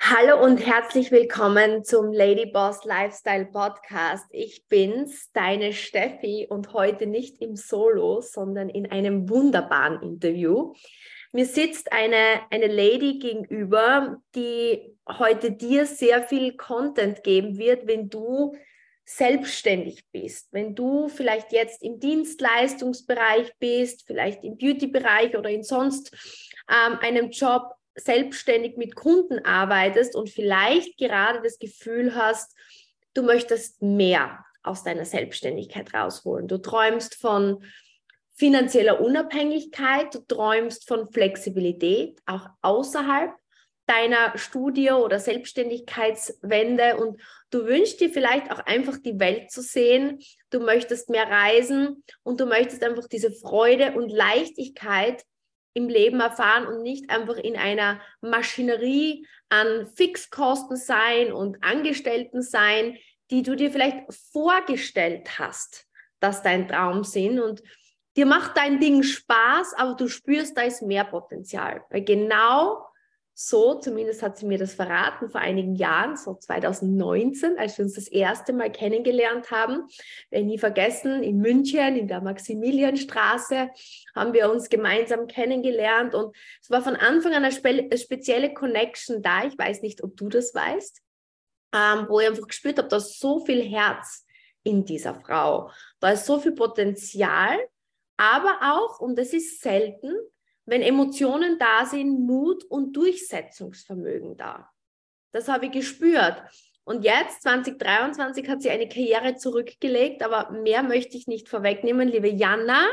Hallo und herzlich willkommen zum Lady Boss Lifestyle Podcast. Ich bin's, deine Steffi und heute nicht im Solo, sondern in einem wunderbaren Interview. Mir sitzt eine, eine Lady gegenüber, die heute dir sehr viel Content geben wird, wenn du selbstständig bist, wenn du vielleicht jetzt im Dienstleistungsbereich bist, vielleicht im Beauty-Bereich oder in sonst ähm, einem Job selbstständig mit Kunden arbeitest und vielleicht gerade das Gefühl hast, du möchtest mehr aus deiner Selbstständigkeit rausholen. Du träumst von finanzieller Unabhängigkeit, du träumst von Flexibilität, auch außerhalb deiner Studie- oder Selbstständigkeitswende und du wünschst dir vielleicht auch einfach die Welt zu sehen, du möchtest mehr reisen und du möchtest einfach diese Freude und Leichtigkeit im Leben erfahren und nicht einfach in einer Maschinerie an Fixkosten sein und Angestellten sein, die du dir vielleicht vorgestellt hast, dass dein Traum sind und dir macht dein Ding Spaß, aber du spürst, da ist mehr Potenzial. Weil genau so, zumindest hat sie mir das verraten vor einigen Jahren, so 2019, als wir uns das erste Mal kennengelernt haben. Werde nie vergessen, in München, in der Maximilianstraße, haben wir uns gemeinsam kennengelernt und es war von Anfang an eine spe spezielle Connection da. Ich weiß nicht, ob du das weißt, ähm, wo ich einfach gespürt habe, da ist so viel Herz in dieser Frau. Da ist so viel Potenzial, aber auch, und das ist selten, wenn Emotionen da sind, Mut und Durchsetzungsvermögen da. Das habe ich gespürt. Und jetzt, 2023, hat sie eine Karriere zurückgelegt, aber mehr möchte ich nicht vorwegnehmen. Liebe Jana,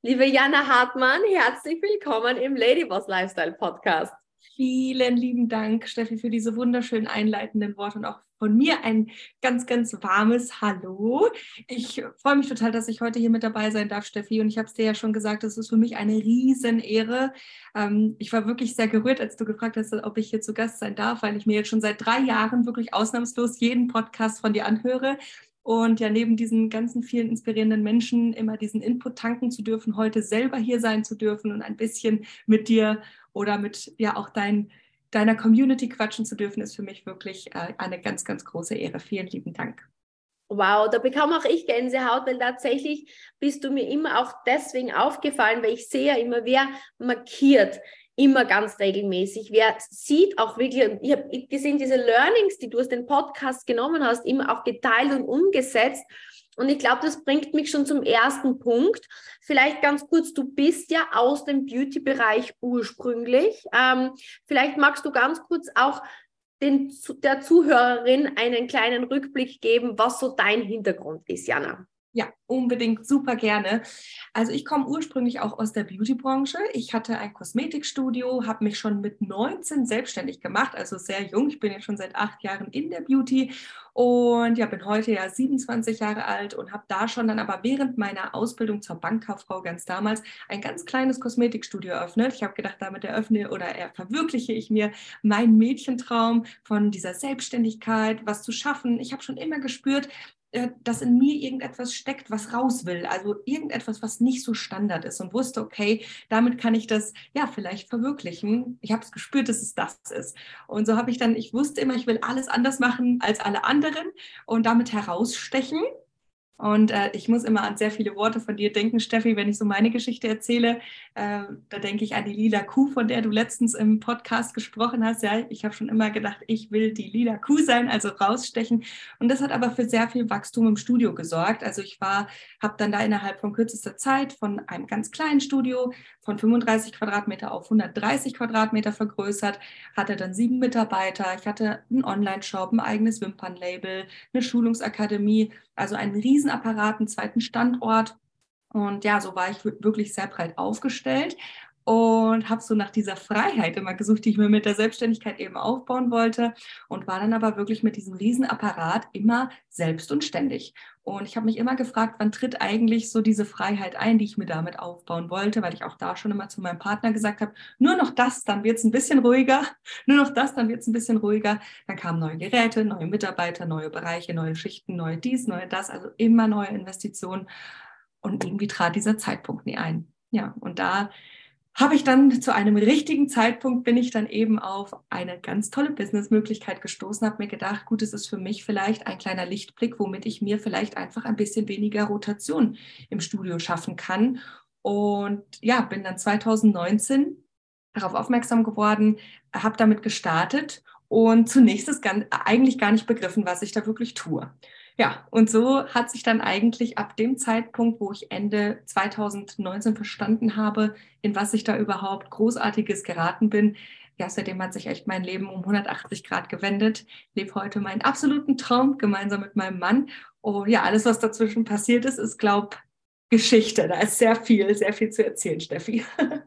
liebe Jana Hartmann, herzlich willkommen im Ladyboss Lifestyle Podcast. Vielen lieben Dank, Steffi, für diese wunderschönen einleitenden Worte und auch von mir ein ganz, ganz warmes Hallo. Ich freue mich total, dass ich heute hier mit dabei sein darf, Steffi. Und ich habe es dir ja schon gesagt, es ist für mich eine Riesenehre. Ähm, ich war wirklich sehr gerührt, als du gefragt hast, ob ich hier zu Gast sein darf, weil ich mir jetzt schon seit drei Jahren wirklich ausnahmslos jeden Podcast von dir anhöre. Und ja, neben diesen ganzen vielen inspirierenden Menschen immer diesen Input tanken zu dürfen, heute selber hier sein zu dürfen und ein bisschen mit dir oder mit ja auch dein, deiner Community quatschen zu dürfen, ist für mich wirklich äh, eine ganz, ganz große Ehre. Vielen lieben Dank. Wow, da bekam auch ich Gänsehaut, weil tatsächlich bist du mir immer auch deswegen aufgefallen, weil ich sehe ja immer, wer markiert immer ganz regelmäßig. Wer sieht auch wirklich, ich habe gesehen, diese Learnings, die du aus dem Podcast genommen hast, immer auch geteilt und umgesetzt. Und ich glaube, das bringt mich schon zum ersten Punkt. Vielleicht ganz kurz, du bist ja aus dem Beauty-Bereich ursprünglich. Ähm, vielleicht magst du ganz kurz auch den, der Zuhörerin einen kleinen Rückblick geben, was so dein Hintergrund ist, Jana. Ja, unbedingt super gerne. Also ich komme ursprünglich auch aus der Beauty-Branche. Ich hatte ein Kosmetikstudio, habe mich schon mit 19 selbstständig gemacht, also sehr jung. Ich bin ja schon seit acht Jahren in der Beauty und ja, bin heute ja 27 Jahre alt und habe da schon dann aber während meiner Ausbildung zur Bankkauffrau ganz damals ein ganz kleines Kosmetikstudio eröffnet. Ich habe gedacht, damit eröffne oder verwirkliche ich mir meinen Mädchentraum von dieser Selbstständigkeit, was zu schaffen. Ich habe schon immer gespürt, dass in mir irgendetwas steckt, was raus will. Also irgendetwas, was nicht so Standard ist und wusste, okay, damit kann ich das ja vielleicht verwirklichen. Ich habe es gespürt, dass es das ist. Und so habe ich dann, ich wusste immer, ich will alles anders machen als alle anderen und damit herausstechen. Und äh, ich muss immer an sehr viele Worte von dir denken, Steffi, wenn ich so meine Geschichte erzähle. Äh, da denke ich an die lila Kuh, von der du letztens im Podcast gesprochen hast. Ja, ich habe schon immer gedacht, ich will die lila Kuh sein, also rausstechen. Und das hat aber für sehr viel Wachstum im Studio gesorgt. Also ich war, habe dann da innerhalb von kürzester Zeit von einem ganz kleinen Studio von 35 Quadratmeter auf 130 Quadratmeter vergrößert, hatte dann sieben Mitarbeiter. Ich hatte einen Online-Shop, ein eigenes Wimpernlabel, eine Schulungsakademie, also einen Riesenapparat, einen zweiten Standort. Und ja, so war ich wirklich sehr breit aufgestellt und habe so nach dieser Freiheit immer gesucht, die ich mir mit der Selbstständigkeit eben aufbauen wollte und war dann aber wirklich mit diesem Riesenapparat immer selbst und ständig. Und ich habe mich immer gefragt, wann tritt eigentlich so diese Freiheit ein, die ich mir damit aufbauen wollte, weil ich auch da schon immer zu meinem Partner gesagt habe, nur noch das, dann wird es ein bisschen ruhiger, nur noch das, dann wird es ein bisschen ruhiger. Dann kamen neue Geräte, neue Mitarbeiter, neue Bereiche, neue Schichten, neue dies, neue das, also immer neue Investitionen. Und irgendwie trat dieser Zeitpunkt nie ein. Ja, und da habe ich dann zu einem richtigen Zeitpunkt bin ich dann eben auf eine ganz tolle Businessmöglichkeit gestoßen, habe mir gedacht, gut, es ist für mich vielleicht ein kleiner Lichtblick, womit ich mir vielleicht einfach ein bisschen weniger Rotation im Studio schaffen kann. Und ja, bin dann 2019 darauf aufmerksam geworden, habe damit gestartet und zunächst ist ganz, eigentlich gar nicht begriffen, was ich da wirklich tue. Ja, und so hat sich dann eigentlich ab dem Zeitpunkt, wo ich Ende 2019 verstanden habe, in was ich da überhaupt Großartiges geraten bin, ja, seitdem hat sich echt mein Leben um 180 Grad gewendet. Lebe heute meinen absoluten Traum gemeinsam mit meinem Mann. Oh ja, alles, was dazwischen passiert ist, ist, glaube Geschichte. Da ist sehr viel, sehr viel zu erzählen, Steffi.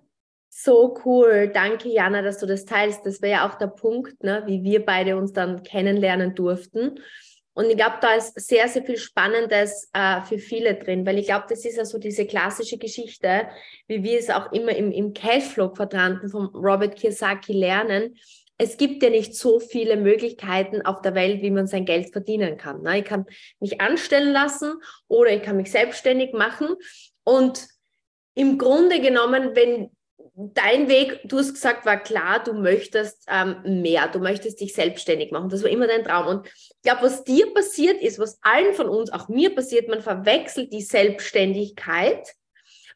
So cool. Danke, Jana, dass du das teilst. Das wäre ja auch der Punkt, ne, wie wir beide uns dann kennenlernen durften. Und ich glaube, da ist sehr, sehr viel Spannendes äh, für viele drin, weil ich glaube, das ist ja so diese klassische Geschichte, wie wir es auch immer im, im Cashflow-Quadranten von Robert Kiyosaki lernen. Es gibt ja nicht so viele Möglichkeiten auf der Welt, wie man sein Geld verdienen kann. Ne? Ich kann mich anstellen lassen oder ich kann mich selbstständig machen. Und im Grunde genommen, wenn dein Weg, du hast gesagt, war klar, du möchtest ähm, mehr, du möchtest dich selbstständig machen. Das war immer dein Traum. Und ich glaube, was dir passiert ist, was allen von uns, auch mir passiert, man verwechselt die Selbstständigkeit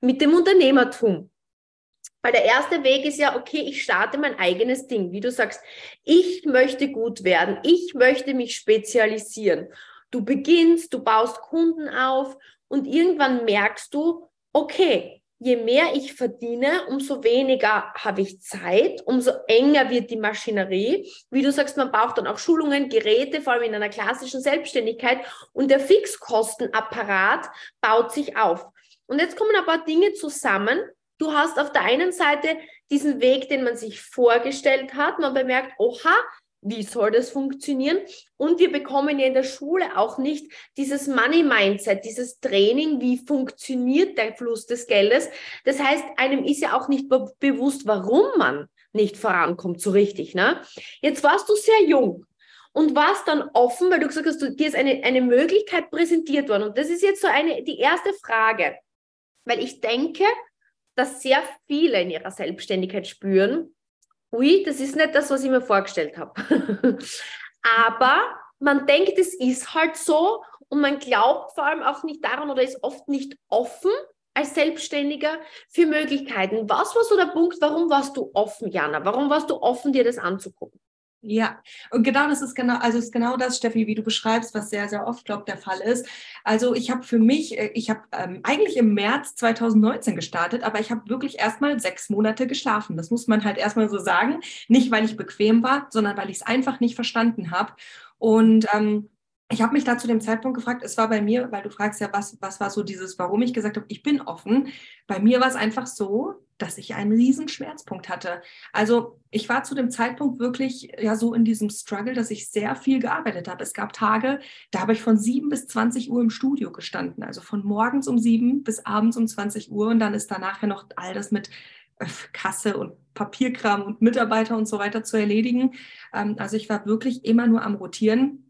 mit dem Unternehmertum. Weil der erste Weg ist ja, okay, ich starte mein eigenes Ding. Wie du sagst, ich möchte gut werden, ich möchte mich spezialisieren. Du beginnst, du baust Kunden auf und irgendwann merkst du, okay, je mehr ich verdiene, umso weniger habe ich Zeit, umso enger wird die Maschinerie. Wie du sagst, man braucht dann auch Schulungen, Geräte, vor allem in einer klassischen Selbstständigkeit und der Fixkostenapparat baut sich auf. Und jetzt kommen ein paar Dinge zusammen. Du hast auf der einen Seite diesen Weg, den man sich vorgestellt hat. Man bemerkt, oha, wie soll das funktionieren? Und wir bekommen ja in der Schule auch nicht dieses Money Mindset, dieses Training, wie funktioniert der Fluss des Geldes. Das heißt, einem ist ja auch nicht be bewusst, warum man nicht vorankommt so richtig. Ne? Jetzt warst du sehr jung und warst dann offen, weil du gesagt hast, du, dir ist eine, eine Möglichkeit präsentiert worden. Und das ist jetzt so eine, die erste Frage, weil ich denke, dass sehr viele in ihrer Selbstständigkeit spüren, ui, das ist nicht das, was ich mir vorgestellt habe. Aber man denkt, es ist halt so und man glaubt vor allem auch nicht daran oder ist oft nicht offen als Selbstständiger für Möglichkeiten. Was war so der Punkt, warum warst du offen, Jana? Warum warst du offen, dir das anzugucken? Ja, und genau das ist genau, also ist genau das, Steffi, wie du beschreibst, was sehr, sehr oft, glaube der Fall ist. Also ich habe für mich, äh, ich habe ähm, eigentlich im März 2019 gestartet, aber ich habe wirklich erstmal sechs Monate geschlafen. Das muss man halt erstmal so sagen. Nicht, weil ich bequem war, sondern weil ich es einfach nicht verstanden habe. Und ähm, ich habe mich da zu dem Zeitpunkt gefragt, es war bei mir, weil du fragst ja, was, was war so dieses, warum ich gesagt habe, ich bin offen. Bei mir war es einfach so, dass ich einen riesen Schmerzpunkt hatte. Also ich war zu dem Zeitpunkt wirklich ja so in diesem Struggle, dass ich sehr viel gearbeitet habe. Es gab Tage, da habe ich von 7 bis 20 Uhr im Studio gestanden. Also von morgens um 7 bis abends um 20 Uhr. Und dann ist danach ja noch all das mit äh, Kasse und Papierkram und Mitarbeiter und so weiter zu erledigen. Ähm, also ich war wirklich immer nur am Rotieren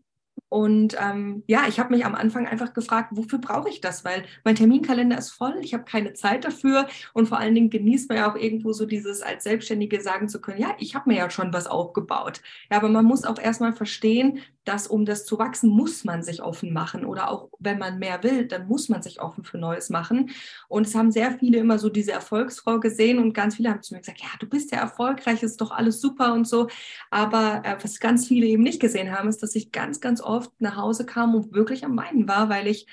und ähm, ja, ich habe mich am Anfang einfach gefragt, wofür brauche ich das? Weil mein Terminkalender ist voll, ich habe keine Zeit dafür und vor allen Dingen genießt man ja auch irgendwo so dieses als Selbstständige sagen zu können, ja, ich habe mir ja schon was aufgebaut. Ja, aber man muss auch erstmal verstehen, dass um das zu wachsen, muss man sich offen machen oder auch wenn man mehr will, dann muss man sich offen für Neues machen. Und es haben sehr viele immer so diese Erfolgsfrau gesehen und ganz viele haben zu mir gesagt, ja, du bist ja erfolgreich, ist doch alles super und so. Aber äh, was ganz viele eben nicht gesehen haben, ist, dass ich ganz, ganz oft nach Hause kam und wirklich am Weinen war, weil ich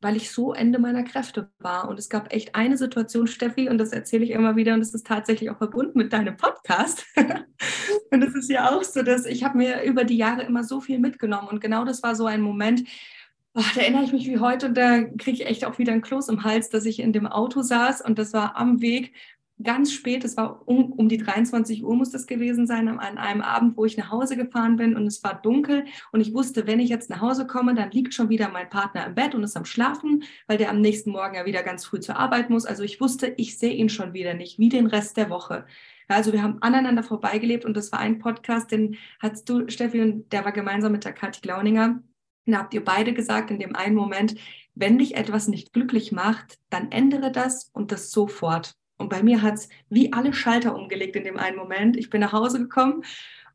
weil ich so Ende meiner Kräfte war. Und es gab echt eine Situation, Steffi, und das erzähle ich immer wieder, und das ist tatsächlich auch verbunden mit deinem Podcast. und es ist ja auch so, dass ich habe mir über die Jahre immer so viel mitgenommen. Und genau das war so ein Moment, ach, da erinnere ich mich wie heute und da kriege ich echt auch wieder ein Kloß im Hals, dass ich in dem Auto saß und das war am Weg ganz spät, es war um, um die 23 Uhr muss das gewesen sein, an einem Abend, wo ich nach Hause gefahren bin und es war dunkel und ich wusste, wenn ich jetzt nach Hause komme, dann liegt schon wieder mein Partner im Bett und ist am Schlafen, weil der am nächsten Morgen ja wieder ganz früh zur Arbeit muss. Also ich wusste, ich sehe ihn schon wieder nicht, wie den Rest der Woche. Also wir haben aneinander vorbeigelebt und das war ein Podcast, den hast du, Steffi, und der war gemeinsam mit der Kathi Glauninger. Da habt ihr beide gesagt in dem einen Moment, wenn dich etwas nicht glücklich macht, dann ändere das und das sofort. Und bei mir hat es wie alle Schalter umgelegt in dem einen Moment. Ich bin nach Hause gekommen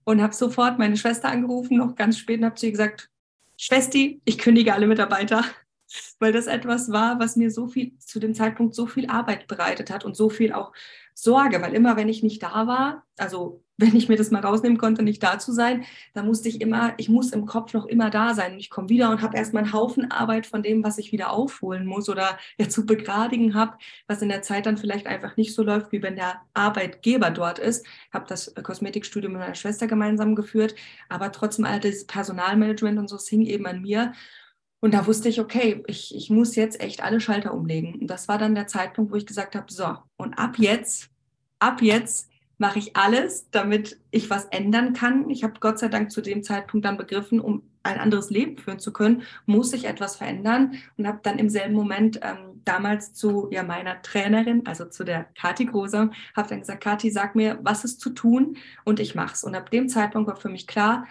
und habe sofort meine Schwester angerufen, noch ganz spät, und habe zu ihr gesagt, Schwesti, ich kündige alle Mitarbeiter, weil das etwas war, was mir so viel zu dem Zeitpunkt so viel Arbeit bereitet hat und so viel auch Sorge, weil immer, wenn ich nicht da war, also wenn ich mir das mal rausnehmen konnte, nicht da zu sein, dann musste ich immer, ich muss im Kopf noch immer da sein. Ich komme wieder und habe erstmal einen Haufen Arbeit von dem, was ich wieder aufholen muss oder ja zu begradigen habe, was in der Zeit dann vielleicht einfach nicht so läuft, wie wenn der Arbeitgeber dort ist. Ich habe das Kosmetikstudium mit meiner Schwester gemeinsam geführt, aber trotzdem all das Personalmanagement und so, es hing eben an mir. Und da wusste ich, okay, ich, ich muss jetzt echt alle Schalter umlegen. Und das war dann der Zeitpunkt, wo ich gesagt habe, so, und ab jetzt, ab jetzt mache ich alles, damit ich was ändern kann. Ich habe Gott sei Dank zu dem Zeitpunkt dann begriffen, um ein anderes Leben führen zu können, muss ich etwas verändern und habe dann im selben Moment ähm, damals zu ja, meiner Trainerin, also zu der Kati Groser, habe dann gesagt, Kati, sag mir, was ist zu tun und ich mache es. Und ab dem Zeitpunkt war für mich klar,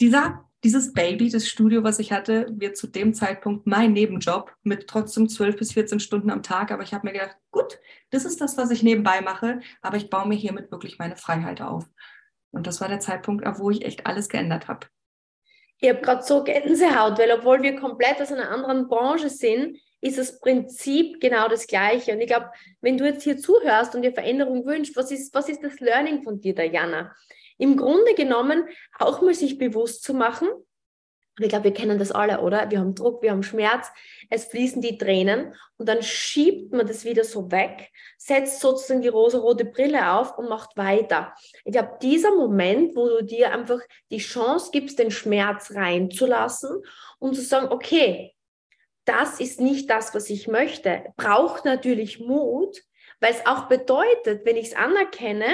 dieser dieses Baby, das Studio, was ich hatte, wird zu dem Zeitpunkt mein Nebenjob mit trotzdem 12 bis 14 Stunden am Tag. Aber ich habe mir gedacht, gut, das ist das, was ich nebenbei mache, aber ich baue mir hiermit wirklich meine Freiheit auf. Und das war der Zeitpunkt, wo ich echt alles geändert habe. Ich habe gerade so Gänsehaut, weil obwohl wir komplett aus einer anderen Branche sind, ist das Prinzip genau das gleiche. Und ich glaube, wenn du jetzt hier zuhörst und dir Veränderung wünschst, was ist, was ist das Learning von dir, Diana? Im Grunde genommen auch mal sich bewusst zu machen, ich glaube, wir kennen das alle, oder? Wir haben Druck, wir haben Schmerz, es fließen die Tränen und dann schiebt man das wieder so weg, setzt sozusagen die rosa-rote Brille auf und macht weiter. Ich glaube, dieser Moment, wo du dir einfach die Chance gibst, den Schmerz reinzulassen und zu sagen, okay, das ist nicht das, was ich möchte, braucht natürlich Mut, weil es auch bedeutet, wenn ich es anerkenne,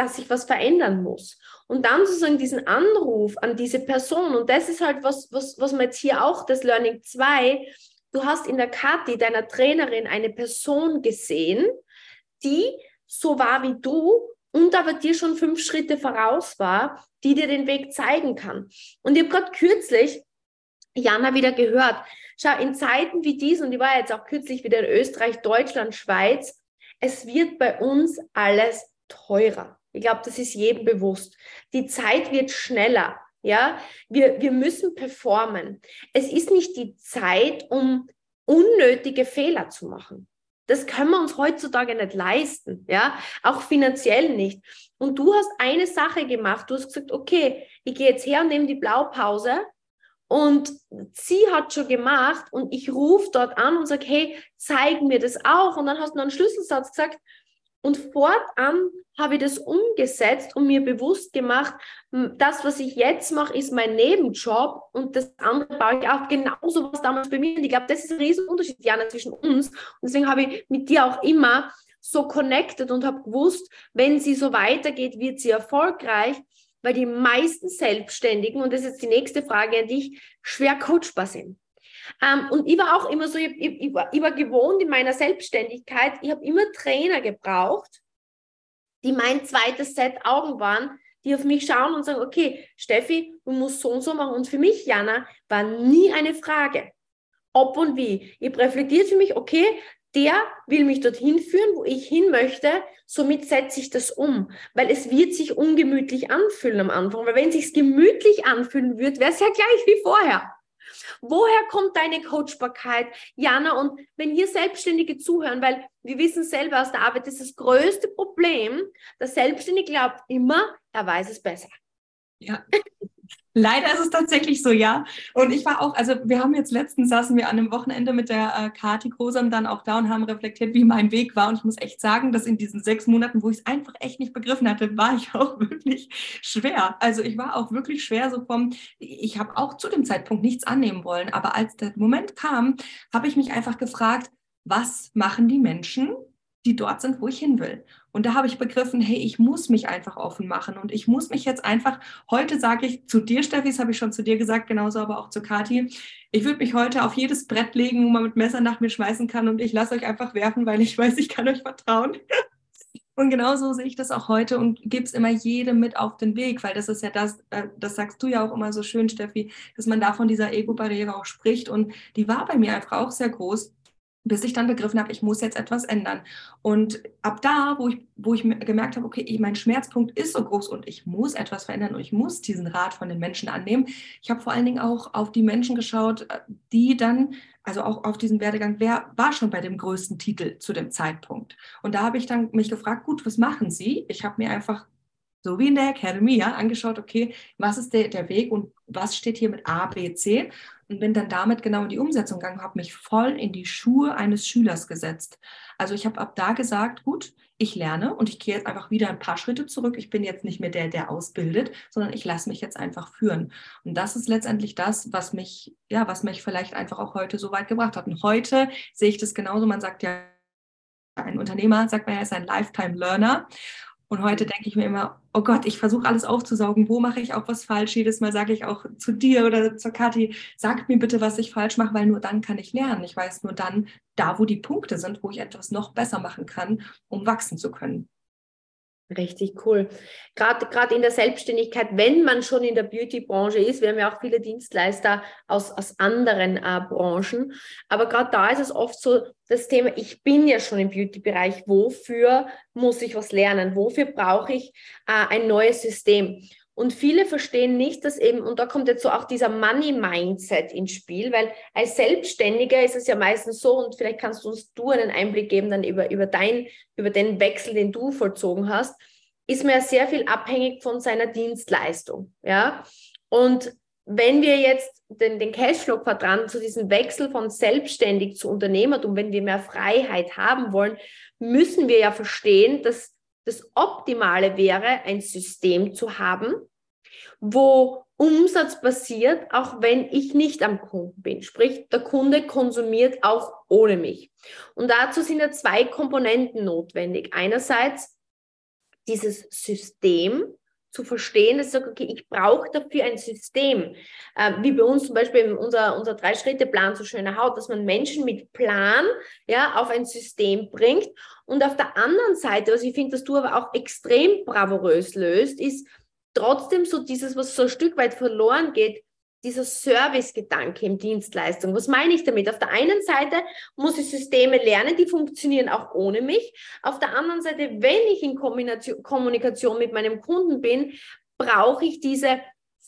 dass ich was verändern muss. Und dann sozusagen diesen Anruf an diese Person, und das ist halt was, was, was man jetzt hier auch, das Learning 2, du hast in der Kathi, deiner Trainerin, eine Person gesehen, die so war wie du und aber dir schon fünf Schritte voraus war, die dir den Weg zeigen kann. Und ich habe gerade kürzlich Jana wieder gehört, schau, in Zeiten wie diesen, und ich war jetzt auch kürzlich wieder in Österreich, Deutschland, Schweiz, es wird bei uns alles teurer. Ich glaube, das ist jedem bewusst. Die Zeit wird schneller. Ja, wir, wir müssen performen. Es ist nicht die Zeit, um unnötige Fehler zu machen. Das können wir uns heutzutage nicht leisten, ja, auch finanziell nicht. Und du hast eine Sache gemacht. Du hast gesagt, okay, ich gehe jetzt her und nehme die Blaupause und sie hat schon gemacht und ich rufe dort an und sage, hey, zeig mir das auch. Und dann hast du noch einen Schlüsselsatz gesagt, und fortan habe ich das umgesetzt und mir bewusst gemacht, das, was ich jetzt mache, ist mein Nebenjob und das andere baue ich auch genauso was damals bei mir. Und ich glaube, das ist ein Riesenunterschied, Jana, zwischen uns. Und deswegen habe ich mit dir auch immer so connected und habe gewusst, wenn sie so weitergeht, wird sie erfolgreich, weil die meisten Selbstständigen, und das ist jetzt die nächste Frage an dich, schwer coachbar sind. Ähm, und ich war auch immer so, ich, ich, ich, war, ich war gewohnt in meiner Selbstständigkeit, ich habe immer Trainer gebraucht, die mein zweites Set Augen waren, die auf mich schauen und sagen, okay, Steffi, du musst so und so machen. Und für mich, Jana, war nie eine Frage, ob und wie. Ich reflektiert für mich, okay, der will mich dorthin führen, wo ich hin möchte, somit setze ich das um, weil es wird sich ungemütlich anfühlen am Anfang, weil wenn es sich gemütlich anfühlen wird, wäre es ja gleich wie vorher. Woher kommt deine Coachbarkeit, Jana? Und wenn hier Selbstständige zuhören, weil wir wissen selber aus der Arbeit, das ist das größte Problem, der Selbstständige glaubt immer, er weiß es besser. Ja, Leider ist es tatsächlich so, ja. Und ich war auch, also wir haben jetzt letztens saßen wir an einem Wochenende mit der äh, Kati Grosam dann auch da und haben reflektiert, wie mein Weg war. Und ich muss echt sagen, dass in diesen sechs Monaten, wo ich es einfach echt nicht begriffen hatte, war ich auch wirklich schwer. Also ich war auch wirklich schwer so vom, ich habe auch zu dem Zeitpunkt nichts annehmen wollen. Aber als der Moment kam, habe ich mich einfach gefragt, was machen die Menschen, die dort sind, wo ich hin will. Und da habe ich begriffen, hey, ich muss mich einfach offen machen und ich muss mich jetzt einfach, heute sage ich zu dir, Steffi, das habe ich schon zu dir gesagt, genauso aber auch zu Kathi, ich würde mich heute auf jedes Brett legen, wo man mit Messer nach mir schmeißen kann und ich lasse euch einfach werfen, weil ich weiß, ich kann euch vertrauen. Und genauso sehe ich das auch heute und gebe es immer jedem mit auf den Weg, weil das ist ja das, äh, das sagst du ja auch immer so schön, Steffi, dass man da von dieser Ego-Barriere auch spricht. Und die war bei mir einfach auch sehr groß bis ich dann begriffen habe, ich muss jetzt etwas ändern. Und ab da, wo ich, wo ich gemerkt habe, okay, mein Schmerzpunkt ist so groß und ich muss etwas verändern und ich muss diesen Rat von den Menschen annehmen. Ich habe vor allen Dingen auch auf die Menschen geschaut, äh, die dann, also auch auf diesen Werdegang, wer war schon bei dem größten Titel zu dem Zeitpunkt? Und da habe ich dann mich gefragt, gut, was machen Sie? Ich habe mir einfach so wie in der Academy, ja, angeschaut, okay, was ist der, der Weg und was steht hier mit A, B, C und bin dann damit genau in die Umsetzung gegangen, habe mich voll in die Schuhe eines Schülers gesetzt. Also ich habe ab da gesagt, gut, ich lerne und ich gehe jetzt einfach wieder ein paar Schritte zurück. Ich bin jetzt nicht mehr der, der ausbildet, sondern ich lasse mich jetzt einfach führen. Und das ist letztendlich das, was mich, ja, was mich vielleicht einfach auch heute so weit gebracht hat. Und heute sehe ich das genauso. Man sagt ja, ein Unternehmer, sagt man ja, ist ein Lifetime Learner. Und heute denke ich mir immer, oh Gott, ich versuche alles aufzusaugen. Wo mache ich auch was falsch? Jedes Mal sage ich auch zu dir oder zur Kathi, sag mir bitte, was ich falsch mache, weil nur dann kann ich lernen. Ich weiß nur dann, da wo die Punkte sind, wo ich etwas noch besser machen kann, um wachsen zu können. Richtig cool. Gerade in der Selbstständigkeit, wenn man schon in der Beauty-Branche ist, wir haben ja auch viele Dienstleister aus, aus anderen äh, Branchen, aber gerade da ist es oft so das Thema, ich bin ja schon im Beauty-Bereich, wofür muss ich was lernen? Wofür brauche ich äh, ein neues System? Und viele verstehen nicht, dass eben, und da kommt jetzt so auch dieser Money-Mindset ins Spiel, weil als Selbstständiger ist es ja meistens so, und vielleicht kannst du uns du einen Einblick geben dann über, über, dein, über den Wechsel, den du vollzogen hast, ist man ja sehr viel abhängig von seiner Dienstleistung. Ja? Und wenn wir jetzt den, den Cashflow-Quadranten zu diesem Wechsel von selbstständig zu Unternehmertum, wenn wir mehr Freiheit haben wollen, müssen wir ja verstehen, dass das Optimale wäre, ein System zu haben, wo Umsatz passiert, auch wenn ich nicht am Kunden bin. Sprich, der Kunde konsumiert auch ohne mich. Und dazu sind ja zwei Komponenten notwendig. Einerseits dieses System zu verstehen, dass ich sage, okay, ich brauche dafür ein System. Äh, wie bei uns zum Beispiel unser, unser Drei-Schritte-Plan so schöne Haut, dass man Menschen mit Plan ja, auf ein System bringt. Und auf der anderen Seite, was ich finde, dass du aber auch extrem bravourös löst, ist trotzdem so dieses, was so ein Stück weit verloren geht, dieser Service-Gedanke im Dienstleistung. Was meine ich damit? Auf der einen Seite muss ich Systeme lernen, die funktionieren auch ohne mich. Auf der anderen Seite, wenn ich in Kommunikation mit meinem Kunden bin, brauche ich diese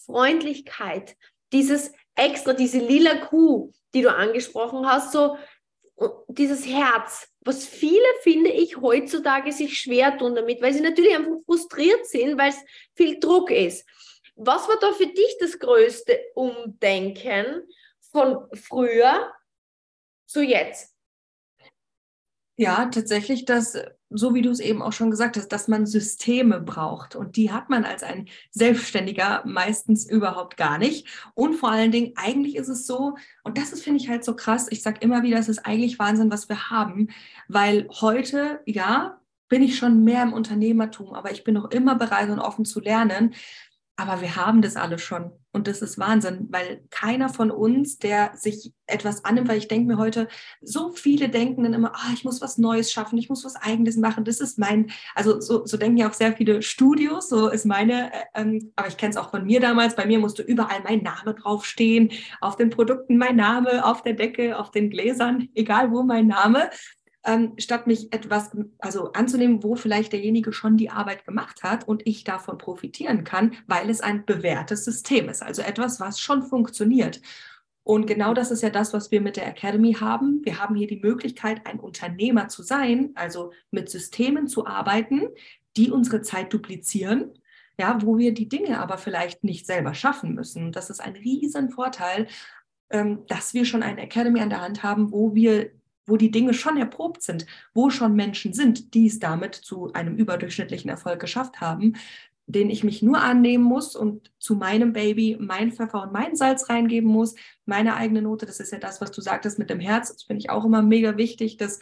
Freundlichkeit, dieses extra, diese lila Kuh, die du angesprochen hast, so dieses Herz, was viele, finde ich, heutzutage sich schwer tun damit, weil sie natürlich einfach frustriert sind, weil es viel Druck ist. Was war da für dich das größte Umdenken von früher zu jetzt? Ja, tatsächlich, dass, so wie du es eben auch schon gesagt hast, dass man Systeme braucht. Und die hat man als ein Selbstständiger meistens überhaupt gar nicht. Und vor allen Dingen, eigentlich ist es so, und das ist, finde ich halt so krass, ich sage immer wieder, es ist eigentlich Wahnsinn, was wir haben. Weil heute, ja, bin ich schon mehr im Unternehmertum, aber ich bin noch immer bereit und offen zu lernen. Aber wir haben das alle schon. Und das ist Wahnsinn, weil keiner von uns, der sich etwas annimmt, weil ich denke mir heute, so viele denken dann immer, oh, ich muss was Neues schaffen, ich muss was Eigenes machen. Das ist mein, also so, so denken ja auch sehr viele Studios, so ist meine, äh, ähm, aber ich kenne es auch von mir damals. Bei mir musste überall mein Name draufstehen, auf den Produkten mein Name, auf der Decke, auf den Gläsern, egal wo mein Name ähm, statt mich etwas also anzunehmen, wo vielleicht derjenige schon die Arbeit gemacht hat und ich davon profitieren kann, weil es ein bewährtes System ist, also etwas, was schon funktioniert. Und genau das ist ja das, was wir mit der Academy haben. Wir haben hier die Möglichkeit, ein Unternehmer zu sein, also mit Systemen zu arbeiten, die unsere Zeit duplizieren, ja, wo wir die Dinge aber vielleicht nicht selber schaffen müssen. Das ist ein riesen Vorteil, ähm, dass wir schon eine Academy an der Hand haben, wo wir wo die Dinge schon erprobt sind, wo schon Menschen sind, die es damit zu einem überdurchschnittlichen Erfolg geschafft haben, den ich mich nur annehmen muss und zu meinem Baby mein Pfeffer und mein Salz reingeben muss, meine eigene Note. Das ist ja das, was du sagtest mit dem Herz. Das finde ich auch immer mega wichtig, dass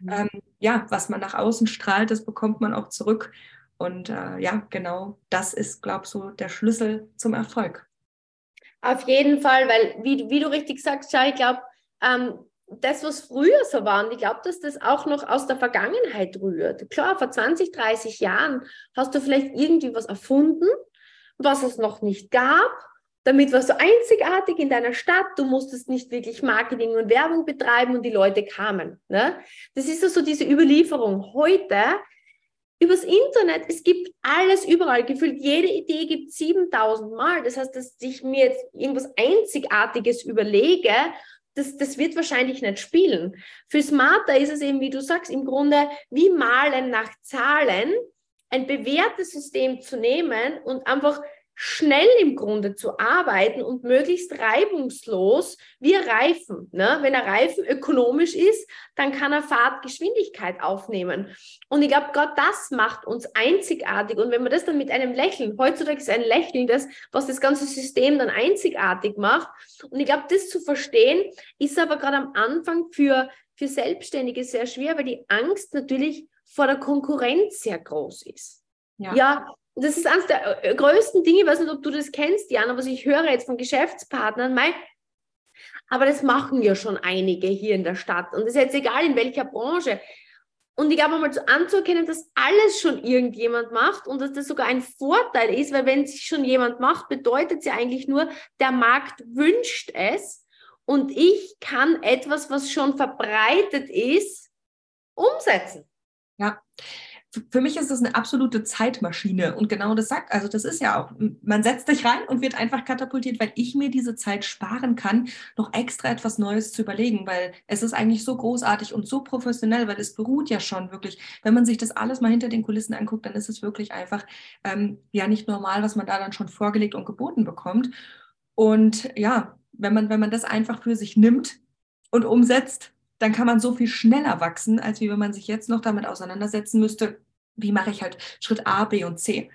mhm. ähm, ja, was man nach außen strahlt, das bekommt man auch zurück. Und äh, ja, genau, das ist, glaube ich, so der Schlüssel zum Erfolg. Auf jeden Fall, weil, wie, wie du richtig sagst, ja, ich glaube, ähm, das, was früher so war, und ich glaube, dass das auch noch aus der Vergangenheit rührt. Klar, vor 20, 30 Jahren hast du vielleicht irgendwie was erfunden, was es noch nicht gab. Damit warst du einzigartig in deiner Stadt. Du musstest nicht wirklich Marketing und Werbung betreiben und die Leute kamen. Ne? Das ist also diese Überlieferung. Heute übers Internet, es gibt alles überall. Gefühlt jede Idee gibt 7000 Mal. Das heißt, dass ich mir jetzt irgendwas Einzigartiges überlege, das, das wird wahrscheinlich nicht spielen. Für Smarter ist es eben, wie du sagst, im Grunde wie Malen nach Zahlen, ein bewährtes System zu nehmen und einfach schnell im Grunde zu arbeiten und möglichst reibungslos wie Reifen. Ne? Wenn ein Reifen ökonomisch ist, dann kann er Fahrtgeschwindigkeit aufnehmen. Und ich glaube, Gott, das macht uns einzigartig. Und wenn man das dann mit einem Lächeln, heutzutage ist ein Lächeln das, was das ganze System dann einzigartig macht. Und ich glaube, das zu verstehen, ist aber gerade am Anfang für, für Selbstständige sehr schwer, weil die Angst natürlich vor der Konkurrenz sehr groß ist. Ja, ja das ist eines der äh, größten Dinge, ich weiß nicht, ob du das kennst, Jana, was ich höre jetzt von Geschäftspartnern, mein, aber das machen ja schon einige hier in der Stadt. Und das ist jetzt egal, in welcher Branche. Und ich glaube, mal anzuerkennen, dass alles schon irgendjemand macht und dass das sogar ein Vorteil ist, weil wenn es schon jemand macht, bedeutet es ja eigentlich nur, der Markt wünscht es und ich kann etwas, was schon verbreitet ist, umsetzen. Ja, für mich ist das eine absolute Zeitmaschine und genau das sagt, also das ist ja auch, man setzt sich rein und wird einfach katapultiert, weil ich mir diese Zeit sparen kann, noch extra etwas Neues zu überlegen, weil es ist eigentlich so großartig und so professionell, weil es beruht ja schon wirklich, wenn man sich das alles mal hinter den Kulissen anguckt, dann ist es wirklich einfach ähm, ja nicht normal, was man da dann schon vorgelegt und geboten bekommt. Und ja, wenn man, wenn man das einfach für sich nimmt und umsetzt, dann kann man so viel schneller wachsen, als wie wenn man sich jetzt noch damit auseinandersetzen müsste, wie mache ich halt Schritt A, B und C.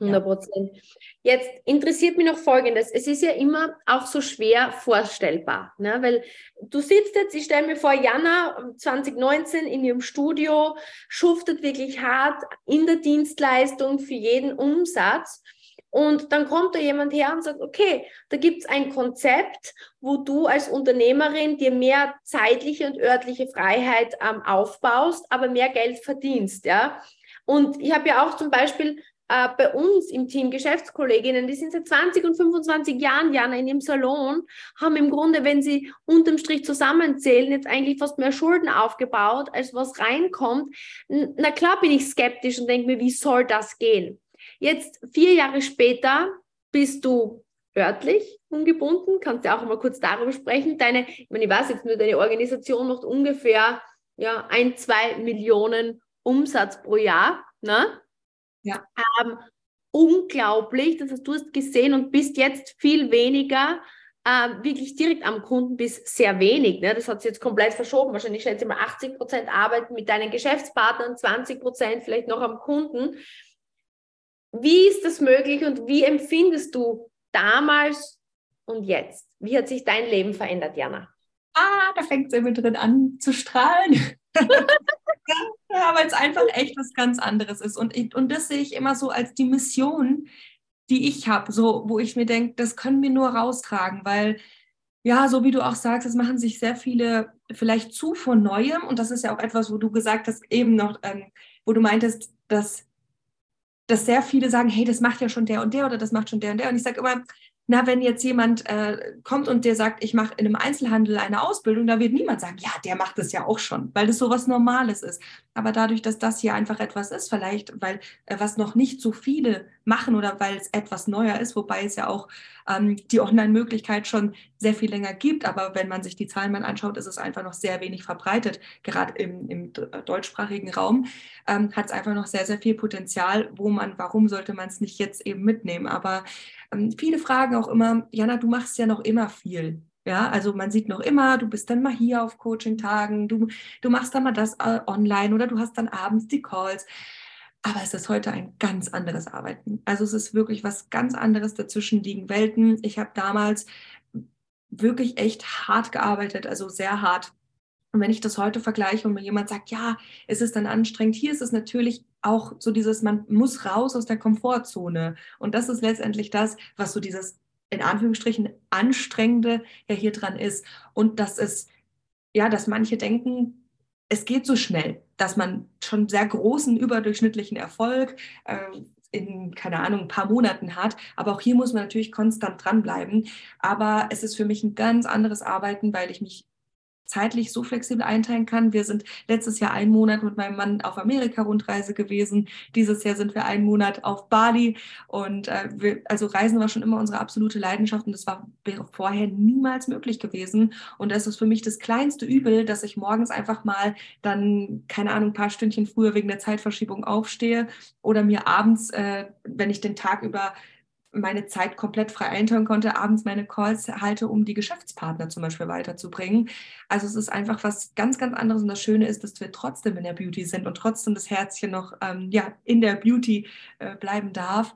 100 Prozent. Ja. Jetzt interessiert mich noch Folgendes. Es ist ja immer auch so schwer vorstellbar, ne? weil du sitzt jetzt, ich stelle mir vor, Jana 2019 in ihrem Studio, schuftet wirklich hart in der Dienstleistung für jeden Umsatz und dann kommt da jemand her und sagt, okay, da gibt es ein Konzept, wo du als Unternehmerin dir mehr zeitliche und örtliche Freiheit ähm, aufbaust, aber mehr Geld verdienst. Ja? Und ich habe ja auch zum Beispiel äh, bei uns im Team Geschäftskolleginnen, die sind seit 20 und 25 Jahren, Jana, in dem Salon, haben im Grunde, wenn sie unterm Strich zusammenzählen, jetzt eigentlich fast mehr Schulden aufgebaut, als was reinkommt. Na klar bin ich skeptisch und denke mir, wie soll das gehen? Jetzt, vier Jahre später, bist du örtlich ungebunden. Kannst du auch mal kurz darüber sprechen. Deine, ich meine, ich weiß jetzt nur, deine Organisation macht ungefähr ja, ein, zwei Millionen Umsatz pro Jahr. Ne? Ja. Ähm, unglaublich. Das heißt, du hast gesehen und bist jetzt viel weniger äh, wirklich direkt am Kunden bis sehr wenig. Ne? Das hat sich jetzt komplett verschoben. Wahrscheinlich schätze ich mal 80 Prozent arbeiten mit deinen Geschäftspartnern, 20 Prozent vielleicht noch am Kunden. Wie ist das möglich und wie empfindest du damals und jetzt? Wie hat sich dein Leben verändert, Jana? Ah, da fängt es immer drin an zu strahlen. ja, weil es einfach echt was ganz anderes ist. Und, und das sehe ich immer so als die Mission, die ich habe, so, wo ich mir denke, das können wir nur raustragen, weil ja, so wie du auch sagst, es machen sich sehr viele vielleicht zu von Neuem. Und das ist ja auch etwas, wo du gesagt hast, eben noch, ähm, wo du meintest, dass dass sehr viele sagen, hey, das macht ja schon der und der oder das macht schon der und der. Und ich sage immer, na, wenn jetzt jemand äh, kommt und der sagt, ich mache in einem Einzelhandel eine Ausbildung, da wird niemand sagen, ja, der macht das ja auch schon, weil das so was Normales ist. Aber dadurch, dass das hier einfach etwas ist, vielleicht, weil äh, was noch nicht so viele machen oder weil es etwas neuer ist, wobei es ja auch ähm, die Online-Möglichkeit schon sehr viel länger gibt. Aber wenn man sich die Zahlen mal anschaut, ist es einfach noch sehr wenig verbreitet, gerade im, im deutschsprachigen Raum, ähm, hat es einfach noch sehr, sehr viel Potenzial, wo man, warum sollte man es nicht jetzt eben mitnehmen? Aber ähm, viele fragen auch immer, Jana, du machst ja noch immer viel. Ja, also man sieht noch immer, du bist dann mal hier auf Coaching-Tagen, du, du machst dann mal das äh, online oder du hast dann abends die Calls. Aber es ist heute ein ganz anderes Arbeiten. Also es ist wirklich was ganz anderes. Dazwischen liegen Welten. Ich habe damals wirklich echt hart gearbeitet, also sehr hart. Und wenn ich das heute vergleiche und mir jemand sagt, ja, es ist dann anstrengend, hier ist es natürlich auch so dieses, man muss raus aus der Komfortzone. Und das ist letztendlich das, was so dieses in Anführungsstrichen anstrengende ja hier dran ist. Und dass es, ja, dass manche denken, es geht so schnell, dass man schon sehr großen überdurchschnittlichen Erfolg, äh, in, keine Ahnung, ein paar Monaten hat. Aber auch hier muss man natürlich konstant dranbleiben. Aber es ist für mich ein ganz anderes Arbeiten, weil ich mich zeitlich so flexibel einteilen kann. Wir sind letztes Jahr einen Monat mit meinem Mann auf Amerika-Rundreise gewesen. Dieses Jahr sind wir einen Monat auf Bali. Und äh, wir, also Reisen war schon immer unsere absolute Leidenschaft und das war wäre vorher niemals möglich gewesen. Und das ist für mich das kleinste Übel, dass ich morgens einfach mal dann, keine Ahnung, ein paar Stündchen früher wegen der Zeitverschiebung aufstehe oder mir abends, äh, wenn ich den Tag über meine Zeit komplett frei einteilen konnte, abends meine Calls halte, um die Geschäftspartner zum Beispiel weiterzubringen. Also es ist einfach was ganz, ganz anderes und das Schöne ist, dass wir trotzdem in der Beauty sind und trotzdem das Herzchen noch ähm, ja, in der Beauty äh, bleiben darf.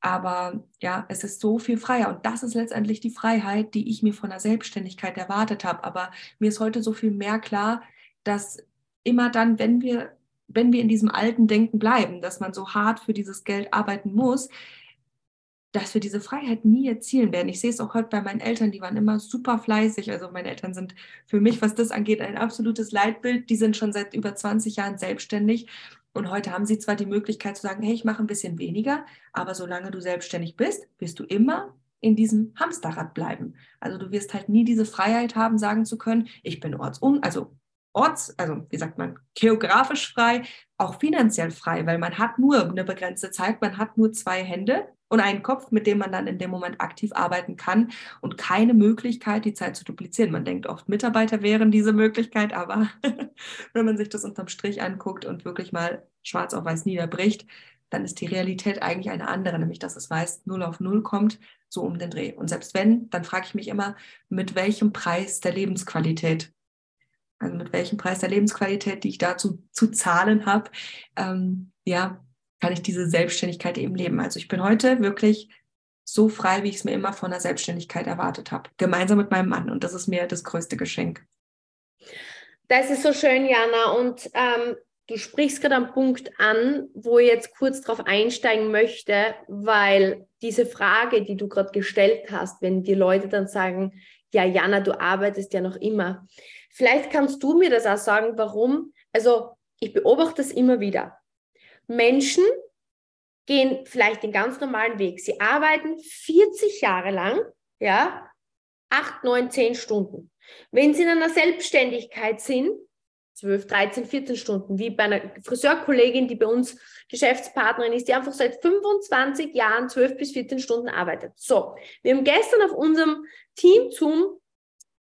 Aber ja, es ist so viel freier und das ist letztendlich die Freiheit, die ich mir von der Selbstständigkeit erwartet habe. Aber mir ist heute so viel mehr klar, dass immer dann, wenn wir wenn wir in diesem alten Denken bleiben, dass man so hart für dieses Geld arbeiten muss, dass wir diese Freiheit nie erzielen werden. Ich sehe es auch heute bei meinen Eltern, die waren immer super fleißig. Also meine Eltern sind für mich, was das angeht, ein absolutes Leitbild. Die sind schon seit über 20 Jahren selbstständig. Und heute haben sie zwar die Möglichkeit zu sagen, hey, ich mache ein bisschen weniger, aber solange du selbstständig bist, wirst du immer in diesem Hamsterrad bleiben. Also du wirst halt nie diese Freiheit haben, sagen zu können, ich bin ortsun, also orts, also wie sagt man, geografisch frei, auch finanziell frei, weil man hat nur eine begrenzte Zeit, man hat nur zwei Hände und einen Kopf, mit dem man dann in dem Moment aktiv arbeiten kann und keine Möglichkeit, die Zeit zu duplizieren. Man denkt oft, Mitarbeiter wären diese Möglichkeit, aber wenn man sich das unterm Strich anguckt und wirklich mal schwarz auf weiß niederbricht, dann ist die Realität eigentlich eine andere, nämlich dass es meist null auf null kommt, so um den Dreh. Und selbst wenn, dann frage ich mich immer, mit welchem Preis der Lebensqualität also mit welchem Preis der Lebensqualität, die ich dazu zu zahlen habe, ähm, ja, kann ich diese Selbstständigkeit eben leben. Also ich bin heute wirklich so frei, wie ich es mir immer von der Selbstständigkeit erwartet habe, gemeinsam mit meinem Mann. Und das ist mir das größte Geschenk. Das ist so schön, Jana. Und ähm, du sprichst gerade einen Punkt an, wo ich jetzt kurz darauf einsteigen möchte, weil diese Frage, die du gerade gestellt hast, wenn die Leute dann sagen, ja, Jana, du arbeitest ja noch immer. Vielleicht kannst du mir das auch sagen, warum. Also ich beobachte das immer wieder. Menschen gehen vielleicht den ganz normalen Weg. Sie arbeiten 40 Jahre lang, ja, 8, 9, 10 Stunden. Wenn sie in einer Selbstständigkeit sind, 12, 13, 14 Stunden, wie bei einer Friseurkollegin, die bei uns Geschäftspartnerin ist, die einfach seit 25 Jahren 12 bis 14 Stunden arbeitet. So, wir haben gestern auf unserem Team Zoom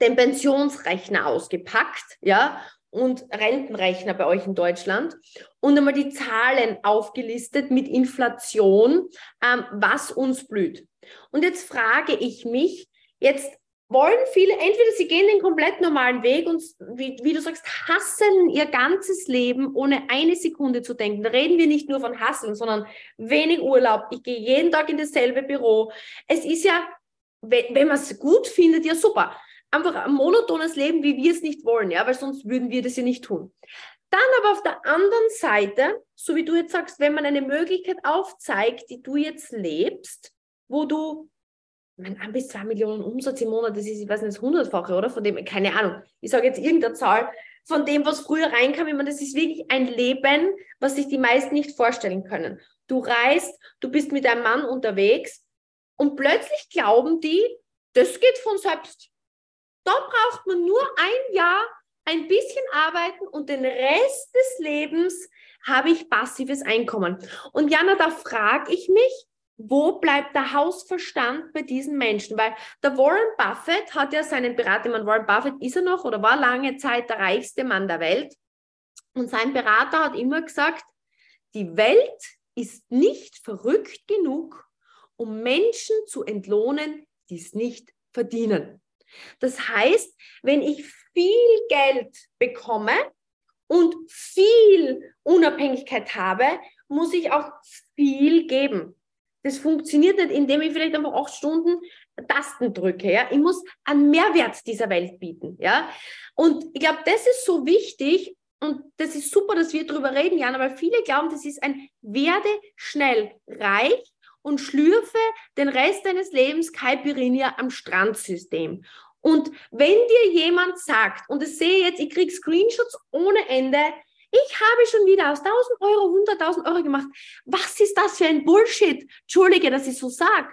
den Pensionsrechner ausgepackt, ja, und Rentenrechner bei euch in Deutschland und einmal die Zahlen aufgelistet mit Inflation, ähm, was uns blüht. Und jetzt frage ich mich, jetzt wollen viele, entweder sie gehen den komplett normalen Weg und, wie, wie du sagst, hasseln ihr ganzes Leben, ohne eine Sekunde zu denken. Da reden wir nicht nur von hasseln, sondern wenig Urlaub. Ich gehe jeden Tag in dasselbe Büro. Es ist ja, wenn, wenn man es gut findet, ja super einfach ein monotones Leben, wie wir es nicht wollen, ja, weil sonst würden wir das ja nicht tun. Dann aber auf der anderen Seite, so wie du jetzt sagst, wenn man eine Möglichkeit aufzeigt, die du jetzt lebst, wo du mein, ein bis zwei Millionen Umsatz im Monat, das ist, ich weiß nicht, das hundertfache, oder? Von dem, keine Ahnung, ich sage jetzt irgendeine Zahl, von dem, was früher reinkam, ich meine, das ist wirklich ein Leben, was sich die meisten nicht vorstellen können. Du reist, du bist mit deinem Mann unterwegs und plötzlich glauben die, das geht von selbst. Da braucht man nur ein Jahr ein bisschen arbeiten und den Rest des Lebens habe ich passives Einkommen. Und Jana, da frage ich mich, wo bleibt der Hausverstand bei diesen Menschen? Weil der Warren Buffett hat ja seinen Berater, man Warren Buffett ist er noch oder war lange Zeit der reichste Mann der Welt. Und sein Berater hat immer gesagt, die Welt ist nicht verrückt genug, um Menschen zu entlohnen, die es nicht verdienen. Das heißt, wenn ich viel Geld bekomme und viel Unabhängigkeit habe, muss ich auch viel geben. Das funktioniert nicht, indem ich vielleicht einfach acht Stunden Tasten drücke. Ja? Ich muss einen Mehrwert dieser Welt bieten. Ja? Und ich glaube, das ist so wichtig und das ist super, dass wir darüber reden, Jana, weil viele glauben, das ist ein werde schnell reich und schlürfe den Rest deines Lebens Caipirinha am Strandsystem. Und wenn dir jemand sagt, und ich sehe jetzt, ich kriege Screenshots ohne Ende, Ich habe schon wieder aus 1000 Euro 100.000 Euro gemacht. Was ist das für ein Bullshit? Entschuldige, dass ich so sage.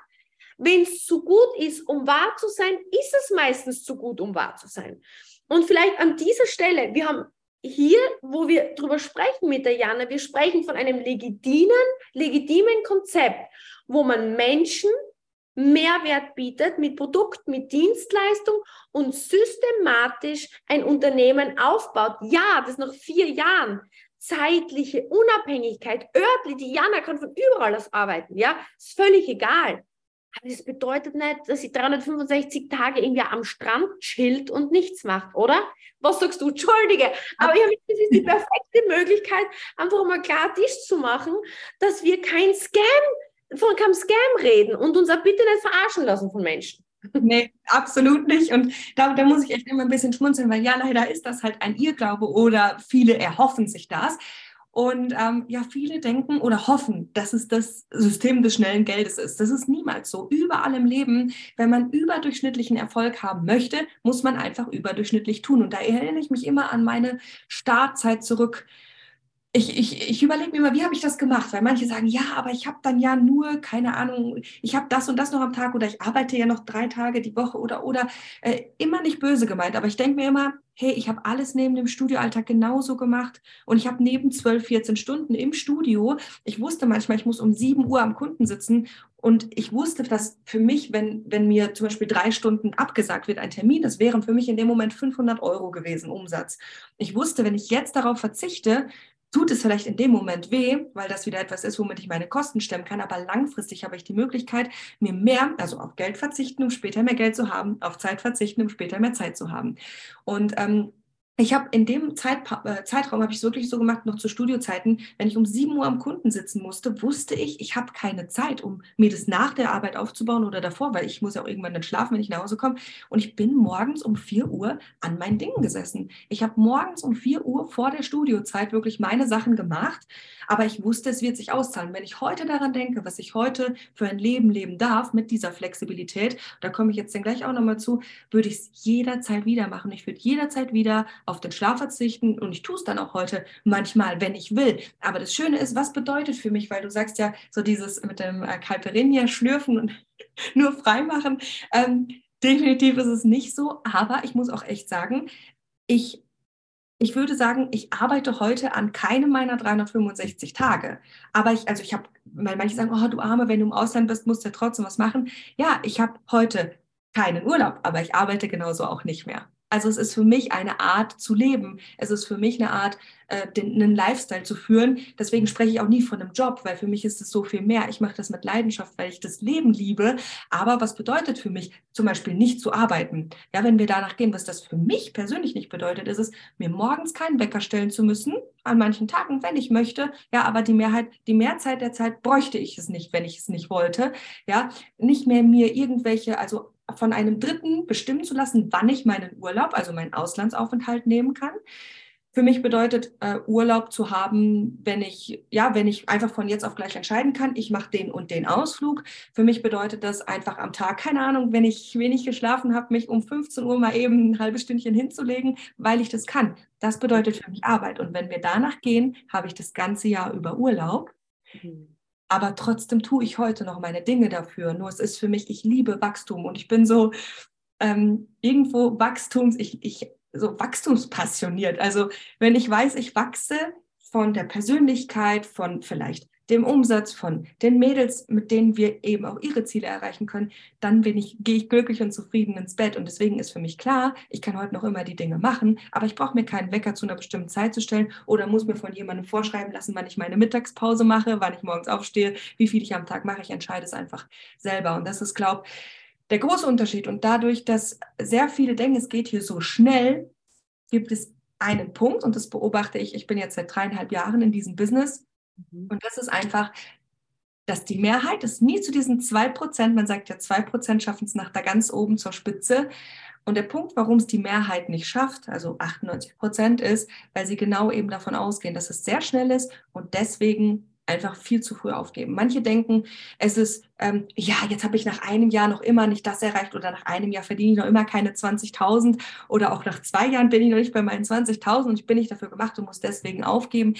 Wenn es zu gut ist, um wahr zu sein, ist es meistens zu gut, um wahr zu sein. Und vielleicht an dieser Stelle, wir haben hier, wo wir drüber sprechen mit der Jana, wir sprechen von einem legitimen, legitimen Konzept, wo man Menschen Mehrwert bietet mit Produkt, mit Dienstleistung und systematisch ein Unternehmen aufbaut. Ja, das nach vier Jahren. Zeitliche Unabhängigkeit, örtlich, die Jana kann von überall aus arbeiten, ja, ist völlig egal. Aber das bedeutet nicht, dass sie 365 Tage irgendwie am Strand chillt und nichts macht, oder? Was sagst du? Entschuldige. Aber ich habe das ist die perfekte Möglichkeit, einfach mal klar Tisch zu machen, dass wir kein Scam von keinem Scam reden und uns auch bitte nicht verarschen lassen von Menschen. Nee, absolut nicht. Und da, da muss ich echt immer ein bisschen schmunzeln, weil ja, leider ist das halt ein Irrglaube oder viele erhoffen sich das. Und ähm, ja, viele denken oder hoffen, dass es das System des schnellen Geldes ist. Das ist niemals so. Überall im Leben, wenn man überdurchschnittlichen Erfolg haben möchte, muss man einfach überdurchschnittlich tun. Und da erinnere ich mich immer an meine Startzeit zurück ich, ich, ich überlege mir immer, wie habe ich das gemacht? Weil manche sagen, ja, aber ich habe dann ja nur, keine Ahnung, ich habe das und das noch am Tag oder ich arbeite ja noch drei Tage die Woche oder oder äh, immer nicht böse gemeint. Aber ich denke mir immer, hey, ich habe alles neben dem Studioalltag genauso gemacht und ich habe neben 12, 14 Stunden im Studio, ich wusste manchmal, ich muss um 7 Uhr am Kunden sitzen und ich wusste, dass für mich, wenn, wenn mir zum Beispiel drei Stunden abgesagt wird, ein Termin, das wären für mich in dem Moment 500 Euro gewesen, Umsatz. Ich wusste, wenn ich jetzt darauf verzichte, tut es vielleicht in dem Moment weh, weil das wieder etwas ist, womit ich meine Kosten stemmen kann, aber langfristig habe ich die Möglichkeit, mir mehr, also auf Geld verzichten, um später mehr Geld zu haben, auf Zeit verzichten, um später mehr Zeit zu haben. Und ähm, ich habe in dem Zeit, äh, Zeitraum, habe ich es wirklich so gemacht, noch zu Studiozeiten, wenn ich um 7 Uhr am Kunden sitzen musste, wusste ich, ich habe keine Zeit, um mir das nach der Arbeit aufzubauen oder davor, weil ich muss ja auch irgendwann dann schlafen, wenn ich nach Hause komme. Und ich bin morgens um 4 Uhr an meinen Dingen gesessen. Ich habe morgens um 4 Uhr vor der Studiozeit wirklich meine Sachen gemacht, aber ich wusste, es wird sich auszahlen. Wenn ich heute daran denke, was ich heute für ein Leben leben darf mit dieser Flexibilität, da komme ich jetzt dann gleich auch nochmal zu, würde ich es jederzeit wieder machen. Ich würde jederzeit wieder auf den Schlaf verzichten und ich tue es dann auch heute manchmal, wenn ich will. Aber das Schöne ist, was bedeutet für mich, weil du sagst ja so dieses mit dem äh, Calperinia schlürfen und nur freimachen. Ähm, definitiv ist es nicht so, aber ich muss auch echt sagen, ich ich würde sagen, ich arbeite heute an keinem meiner 365 Tage. Aber ich, also ich habe, weil manche sagen, oh, du Arme, wenn du im Ausland bist, musst du ja trotzdem was machen. Ja, ich habe heute keinen Urlaub, aber ich arbeite genauso auch nicht mehr. Also es ist für mich eine Art zu leben. Es ist für mich eine Art, äh, den, einen Lifestyle zu führen. Deswegen spreche ich auch nie von einem Job, weil für mich ist es so viel mehr. Ich mache das mit Leidenschaft, weil ich das Leben liebe. Aber was bedeutet für mich zum Beispiel nicht zu arbeiten? Ja, wenn wir danach gehen, was das für mich persönlich nicht bedeutet, ist es, mir morgens keinen Wecker stellen zu müssen, an manchen Tagen, wenn ich möchte. Ja, aber die Mehrheit, die Mehrzeit der Zeit bräuchte ich es nicht, wenn ich es nicht wollte. Ja, nicht mehr mir irgendwelche, also von einem Dritten bestimmen zu lassen, wann ich meinen Urlaub, also meinen Auslandsaufenthalt nehmen kann. Für mich bedeutet äh, Urlaub zu haben, wenn ich ja, wenn ich einfach von jetzt auf gleich entscheiden kann, ich mache den und den Ausflug. Für mich bedeutet das einfach am Tag, keine Ahnung, wenn ich wenig geschlafen habe, mich um 15 Uhr mal eben ein halbes Stündchen hinzulegen, weil ich das kann. Das bedeutet für mich Arbeit. Und wenn wir danach gehen, habe ich das ganze Jahr über Urlaub. Mhm aber trotzdem tue ich heute noch meine Dinge dafür. Nur es ist für mich, ich liebe Wachstum und ich bin so ähm, irgendwo Wachstums, ich, ich so wachstumspassioniert. Also wenn ich weiß, ich wachse von der Persönlichkeit, von vielleicht dem Umsatz von den Mädels, mit denen wir eben auch ihre Ziele erreichen können, dann bin ich, gehe ich glücklich und zufrieden ins Bett. Und deswegen ist für mich klar, ich kann heute noch immer die Dinge machen, aber ich brauche mir keinen Wecker zu einer bestimmten Zeit zu stellen oder muss mir von jemandem vorschreiben lassen, wann ich meine Mittagspause mache, wann ich morgens aufstehe, wie viel ich am Tag mache. Ich entscheide es einfach selber. Und das ist, glaube ich, der große Unterschied. Und dadurch, dass sehr viele denken, es geht hier so schnell, gibt es einen Punkt, und das beobachte ich, ich bin jetzt seit dreieinhalb Jahren in diesem Business, Mhm. Und das ist einfach, dass die Mehrheit ist nie zu diesen 2%, man sagt ja 2% schaffen es nach da ganz oben zur Spitze. Und der Punkt, warum es die Mehrheit nicht schafft, also 98 Prozent, ist, weil sie genau eben davon ausgehen, dass es sehr schnell ist und deswegen einfach viel zu früh aufgeben. Manche denken, es ist, ähm, ja, jetzt habe ich nach einem Jahr noch immer nicht das erreicht oder nach einem Jahr verdiene ich noch immer keine 20.000 oder auch nach zwei Jahren bin ich noch nicht bei meinen 20.000 und ich bin nicht dafür gemacht und muss deswegen aufgeben.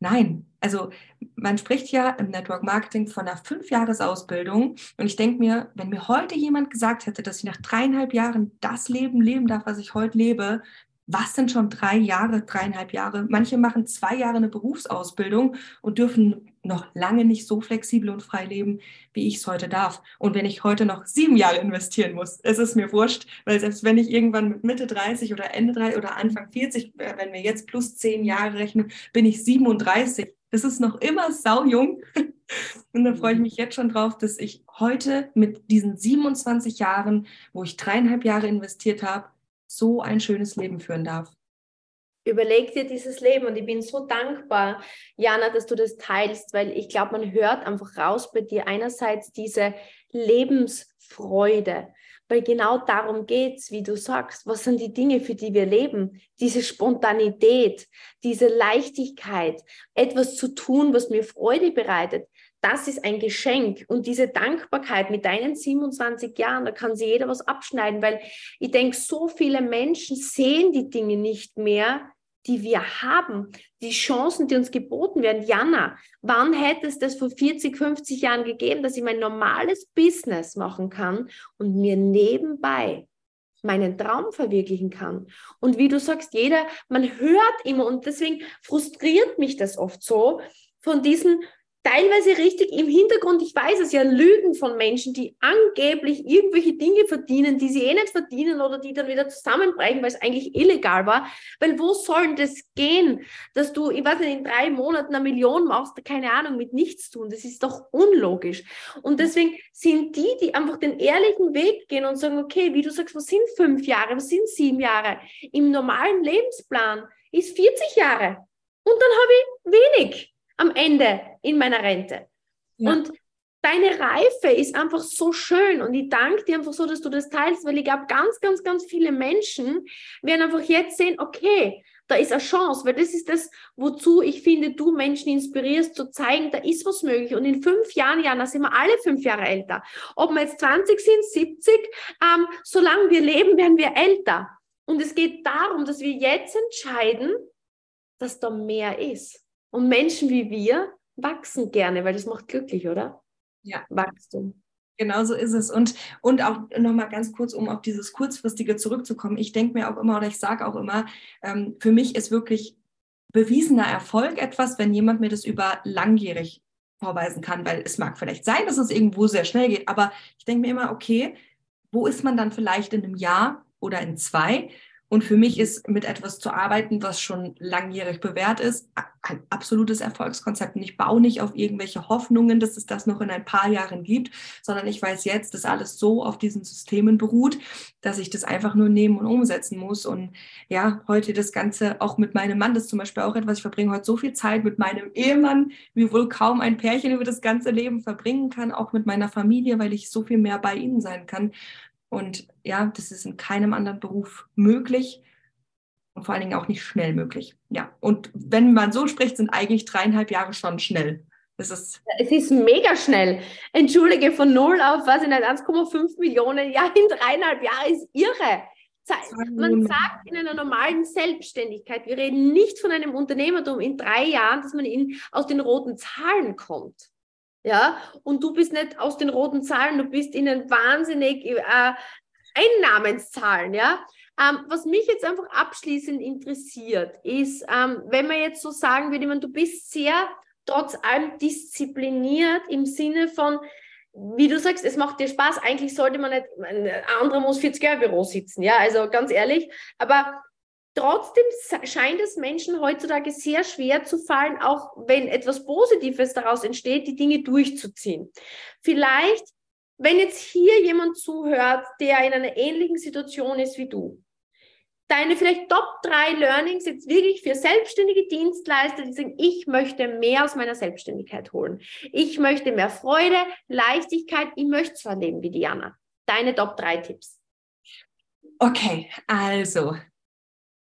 Nein, also man spricht ja im Network Marketing von einer Fünfjahresausbildung und ich denke mir, wenn mir heute jemand gesagt hätte, dass ich nach dreieinhalb Jahren das Leben leben darf, was ich heute lebe, was sind schon drei Jahre, dreieinhalb Jahre? Manche machen zwei Jahre eine Berufsausbildung und dürfen noch lange nicht so flexibel und frei leben, wie ich es heute darf. Und wenn ich heute noch sieben Jahre investieren muss, es ist mir wurscht, weil selbst wenn ich irgendwann mit Mitte 30 oder Ende 30 oder Anfang 40, äh, wenn wir jetzt plus zehn Jahre rechnen, bin ich 37. Das ist noch immer saujung. Und da freue ich mich jetzt schon drauf, dass ich heute mit diesen 27 Jahren, wo ich dreieinhalb Jahre investiert habe, so ein schönes Leben führen darf. Überleg dir dieses Leben und ich bin so dankbar, Jana, dass du das teilst, weil ich glaube, man hört einfach raus bei dir einerseits diese Lebensfreude, weil genau darum geht es, wie du sagst. Was sind die Dinge, für die wir leben? Diese Spontanität, diese Leichtigkeit, etwas zu tun, was mir Freude bereitet das ist ein Geschenk. Und diese Dankbarkeit mit deinen 27 Jahren, da kann sich jeder was abschneiden, weil ich denke, so viele Menschen sehen die Dinge nicht mehr, die wir haben, die Chancen, die uns geboten werden. Jana, wann hätte es das vor 40, 50 Jahren gegeben, dass ich mein normales Business machen kann und mir nebenbei meinen Traum verwirklichen kann. Und wie du sagst, jeder, man hört immer und deswegen frustriert mich das oft so von diesen teilweise richtig im Hintergrund, ich weiß es ja, Lügen von Menschen, die angeblich irgendwelche Dinge verdienen, die sie eh nicht verdienen oder die dann wieder zusammenbrechen, weil es eigentlich illegal war. Weil wo soll das gehen, dass du, ich weiß nicht, in drei Monaten eine Million machst, keine Ahnung, mit nichts tun. Das ist doch unlogisch. Und deswegen sind die, die einfach den ehrlichen Weg gehen und sagen, okay, wie du sagst, was sind fünf Jahre, was sind sieben Jahre? Im normalen Lebensplan ist 40 Jahre. Und dann habe ich wenig am Ende in meiner Rente. Ja. Und deine Reife ist einfach so schön und ich danke dir einfach so, dass du das teilst, weil ich glaube, ganz, ganz, ganz viele Menschen werden einfach jetzt sehen, okay, da ist eine Chance, weil das ist das, wozu ich finde, du Menschen inspirierst, zu zeigen, da ist was möglich. Und in fünf Jahren, Jana, sind wir alle fünf Jahre älter. Ob wir jetzt 20 sind, 70, ähm, solange wir leben, werden wir älter. Und es geht darum, dass wir jetzt entscheiden, dass da mehr ist. Und Menschen wie wir wachsen gerne, weil das macht glücklich, oder? Ja. Wachstum. Genau so ist es. Und, und auch nochmal ganz kurz, um auf dieses Kurzfristige zurückzukommen. Ich denke mir auch immer oder ich sage auch immer, ähm, für mich ist wirklich bewiesener Erfolg etwas, wenn jemand mir das über langjährig vorweisen kann, weil es mag vielleicht sein, dass es irgendwo sehr schnell geht, aber ich denke mir immer, okay, wo ist man dann vielleicht in einem Jahr oder in zwei? Und für mich ist mit etwas zu arbeiten, was schon langjährig bewährt ist, ein absolutes Erfolgskonzept. Und ich baue nicht auf irgendwelche Hoffnungen, dass es das noch in ein paar Jahren gibt, sondern ich weiß jetzt, dass alles so auf diesen Systemen beruht, dass ich das einfach nur nehmen und umsetzen muss. Und ja, heute das Ganze auch mit meinem Mann, das ist zum Beispiel auch etwas, ich verbringe heute so viel Zeit mit meinem Ehemann, wie wohl kaum ein Pärchen über das ganze Leben verbringen kann, auch mit meiner Familie, weil ich so viel mehr bei ihnen sein kann. Und ja, das ist in keinem anderen Beruf möglich und vor allen Dingen auch nicht schnell möglich. Ja, und wenn man so spricht, sind eigentlich dreieinhalb Jahre schon schnell. Das ist es ist mega schnell. Entschuldige, von null auf, was in 1,5 Millionen, ja, in dreieinhalb Jahren ist irre. Man sagt in einer normalen Selbstständigkeit, wir reden nicht von einem Unternehmertum in drei Jahren, dass man in, aus den roten Zahlen kommt ja, und du bist nicht aus den roten Zahlen, du bist in den wahnsinnig äh, Einnahmenszahlen, ja. Ähm, was mich jetzt einfach abschließend interessiert, ist, ähm, wenn man jetzt so sagen würde, man, du bist sehr trotz allem diszipliniert im Sinne von, wie du sagst, es macht dir Spaß. Eigentlich sollte man nicht, ein anderer muss 40 Jahre Büro sitzen, ja, also ganz ehrlich. Aber Trotzdem scheint es Menschen heutzutage sehr schwer zu fallen, auch wenn etwas Positives daraus entsteht, die Dinge durchzuziehen. Vielleicht, wenn jetzt hier jemand zuhört, der in einer ähnlichen Situation ist wie du, deine vielleicht Top drei Learnings jetzt wirklich für selbstständige Dienstleister, die sagen, ich möchte mehr aus meiner Selbstständigkeit holen. Ich möchte mehr Freude, Leichtigkeit, ich möchte zwar leben wie Diana. Deine Top drei Tipps. Okay, also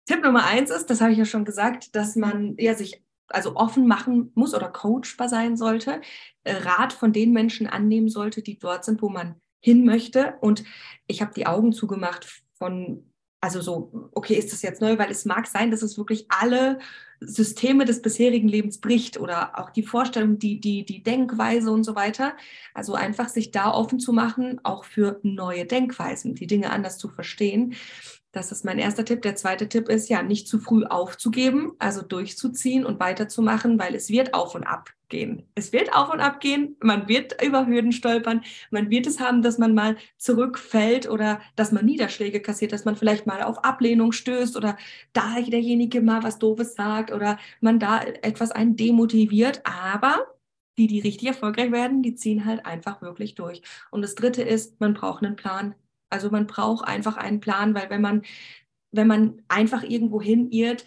Tipp Nummer eins ist, das habe ich ja schon gesagt, dass man ja sich also offen machen muss oder coachbar sein sollte, äh, Rat von den Menschen annehmen sollte, die dort sind, wo man hin möchte. Und ich habe die Augen zugemacht von also so, okay, ist das jetzt neu, weil es mag sein, dass es wirklich alle Systeme des bisherigen Lebens bricht oder auch die Vorstellung, die, die, die Denkweise und so weiter. Also einfach sich da offen zu machen, auch für neue Denkweisen, die Dinge anders zu verstehen. Das ist mein erster Tipp. Der zweite Tipp ist ja, nicht zu früh aufzugeben, also durchzuziehen und weiterzumachen, weil es wird auf und ab gehen. Es wird auf und ab gehen. Man wird über Hürden stolpern. Man wird es haben, dass man mal zurückfällt oder dass man Niederschläge kassiert, dass man vielleicht mal auf Ablehnung stößt oder da derjenige mal was Doofes sagt oder man da etwas einen demotiviert. Aber die, die richtig erfolgreich werden, die ziehen halt einfach wirklich durch. Und das dritte ist, man braucht einen Plan. Also man braucht einfach einen Plan, weil wenn man, wenn man einfach irgendwo hin irrt,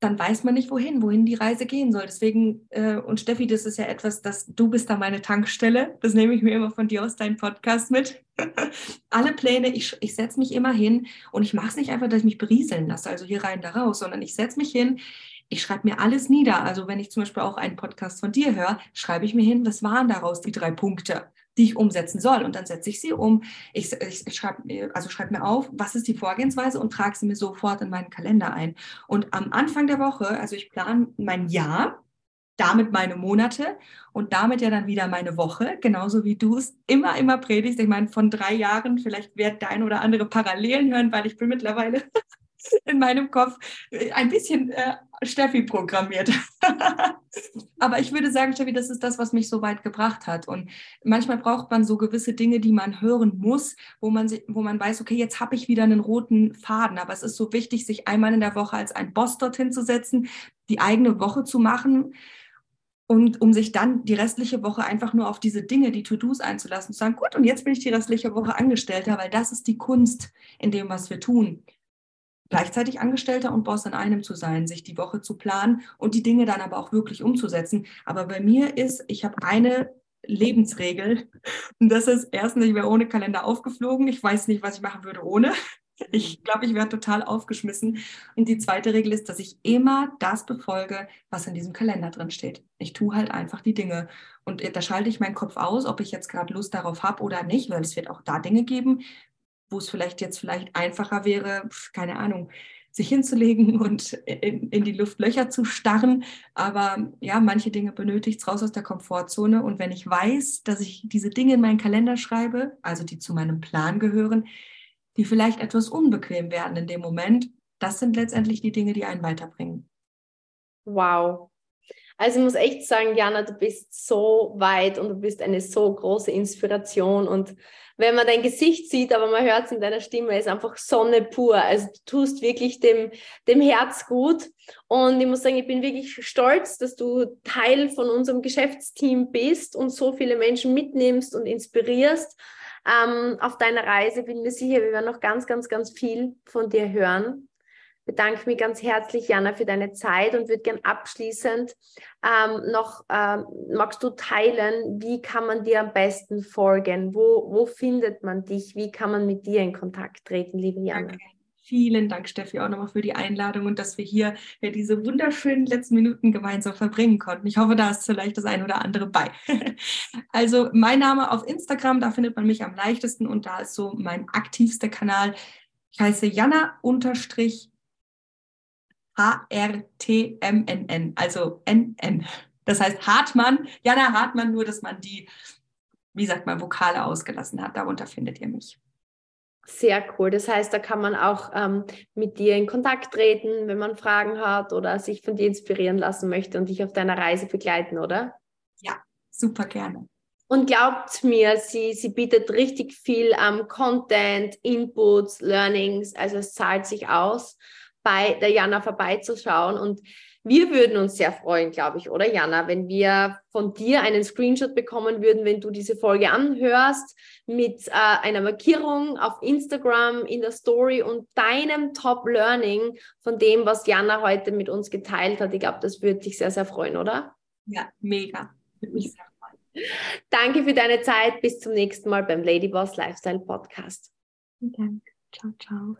dann weiß man nicht, wohin, wohin die Reise gehen soll. Deswegen, äh, und Steffi, das ist ja etwas, dass du bist da meine Tankstelle. Das nehme ich mir immer von dir aus deinem Podcast mit. Alle Pläne, ich, ich setze mich immer hin und ich mache es nicht einfach, dass ich mich berieseln lasse, also hier rein, da raus, sondern ich setze mich hin, ich schreibe mir alles nieder. Also wenn ich zum Beispiel auch einen Podcast von dir höre, schreibe ich mir hin, was waren daraus die drei Punkte die ich umsetzen soll. Und dann setze ich sie um. Ich, ich, schreibe also schreib mir auf, was ist die Vorgehensweise und trage sie mir sofort in meinen Kalender ein. Und am Anfang der Woche, also ich plane mein Jahr, damit meine Monate und damit ja dann wieder meine Woche, genauso wie du es immer, immer predigst. Ich meine, von drei Jahren, vielleicht wird dein oder andere Parallelen hören, weil ich bin mittlerweile in meinem Kopf äh, ein bisschen äh, Steffi programmiert. Aber ich würde sagen, Steffi, das ist das, was mich so weit gebracht hat. Und manchmal braucht man so gewisse Dinge, die man hören muss, wo man, wo man weiß, okay, jetzt habe ich wieder einen roten Faden. Aber es ist so wichtig, sich einmal in der Woche als ein Boss dorthin zu setzen, die eigene Woche zu machen und um sich dann die restliche Woche einfach nur auf diese Dinge, die To-Dos einzulassen, zu sagen, gut, und jetzt bin ich die restliche Woche Angestellter, weil das ist die Kunst in dem, was wir tun gleichzeitig Angestellter und Boss in einem zu sein, sich die Woche zu planen und die Dinge dann aber auch wirklich umzusetzen. Aber bei mir ist, ich habe eine Lebensregel und das ist erstens, ich wäre ohne Kalender aufgeflogen. Ich weiß nicht, was ich machen würde ohne. Ich glaube, ich wäre total aufgeschmissen. Und die zweite Regel ist, dass ich immer das befolge, was in diesem Kalender drin steht. Ich tue halt einfach die Dinge. Und da schalte ich meinen Kopf aus, ob ich jetzt gerade Lust darauf habe oder nicht, weil es wird auch da Dinge geben, wo es vielleicht jetzt vielleicht einfacher wäre, keine Ahnung, sich hinzulegen und in, in, die Luftlöcher zu starren. Aber ja, manche Dinge benötigt es raus aus der Komfortzone. Und wenn ich weiß, dass ich diese Dinge in meinen Kalender schreibe, also die zu meinem Plan gehören, die vielleicht etwas unbequem werden in dem Moment, das sind letztendlich die Dinge, die einen weiterbringen. Wow. Also ich muss echt sagen, Jana, du bist so weit und du bist eine so große Inspiration und wenn man dein Gesicht sieht, aber man hört es in deiner Stimme, ist einfach Sonne pur. Also du tust wirklich dem, dem Herz gut. Und ich muss sagen, ich bin wirklich stolz, dass du Teil von unserem Geschäftsteam bist und so viele Menschen mitnimmst und inspirierst. Ähm, auf deiner Reise bin mir sicher, wir werden noch ganz, ganz, ganz viel von dir hören bedanke mich ganz herzlich, Jana, für deine Zeit und würde gern abschließend ähm, noch, ähm, magst du teilen, wie kann man dir am besten folgen? Wo, wo findet man dich? Wie kann man mit dir in Kontakt treten, liebe Jana? Danke. Vielen Dank, Steffi, auch nochmal für die Einladung und dass wir hier ja, diese wunderschönen letzten Minuten gemeinsam verbringen konnten. Ich hoffe, da ist vielleicht das ein oder andere bei. also mein Name auf Instagram, da findet man mich am leichtesten und da ist so mein aktivster Kanal. Ich heiße Jana unterstrich H-R-T-M-N-N, also N-N. Das heißt Hartmann, Jana Hartmann, nur dass man die, wie sagt man, Vokale ausgelassen hat. Darunter findet ihr mich. Sehr cool. Das heißt, da kann man auch ähm, mit dir in Kontakt treten, wenn man Fragen hat oder sich von dir inspirieren lassen möchte und dich auf deiner Reise begleiten, oder? Ja, super gerne. Und glaubt mir, sie, sie bietet richtig viel ähm, Content, Inputs, Learnings, also es zahlt sich aus bei der Jana vorbeizuschauen. Und wir würden uns sehr freuen, glaube ich, oder Jana, wenn wir von dir einen Screenshot bekommen würden, wenn du diese Folge anhörst, mit äh, einer Markierung auf Instagram in der Story und deinem Top-Learning von dem, was Jana heute mit uns geteilt hat. Ich glaube, das würde dich sehr, sehr freuen, oder? Ja, mega. Würde mich sehr freuen. Danke für deine Zeit. Bis zum nächsten Mal beim Ladyboss Lifestyle Podcast. Danke. Ciao, ciao.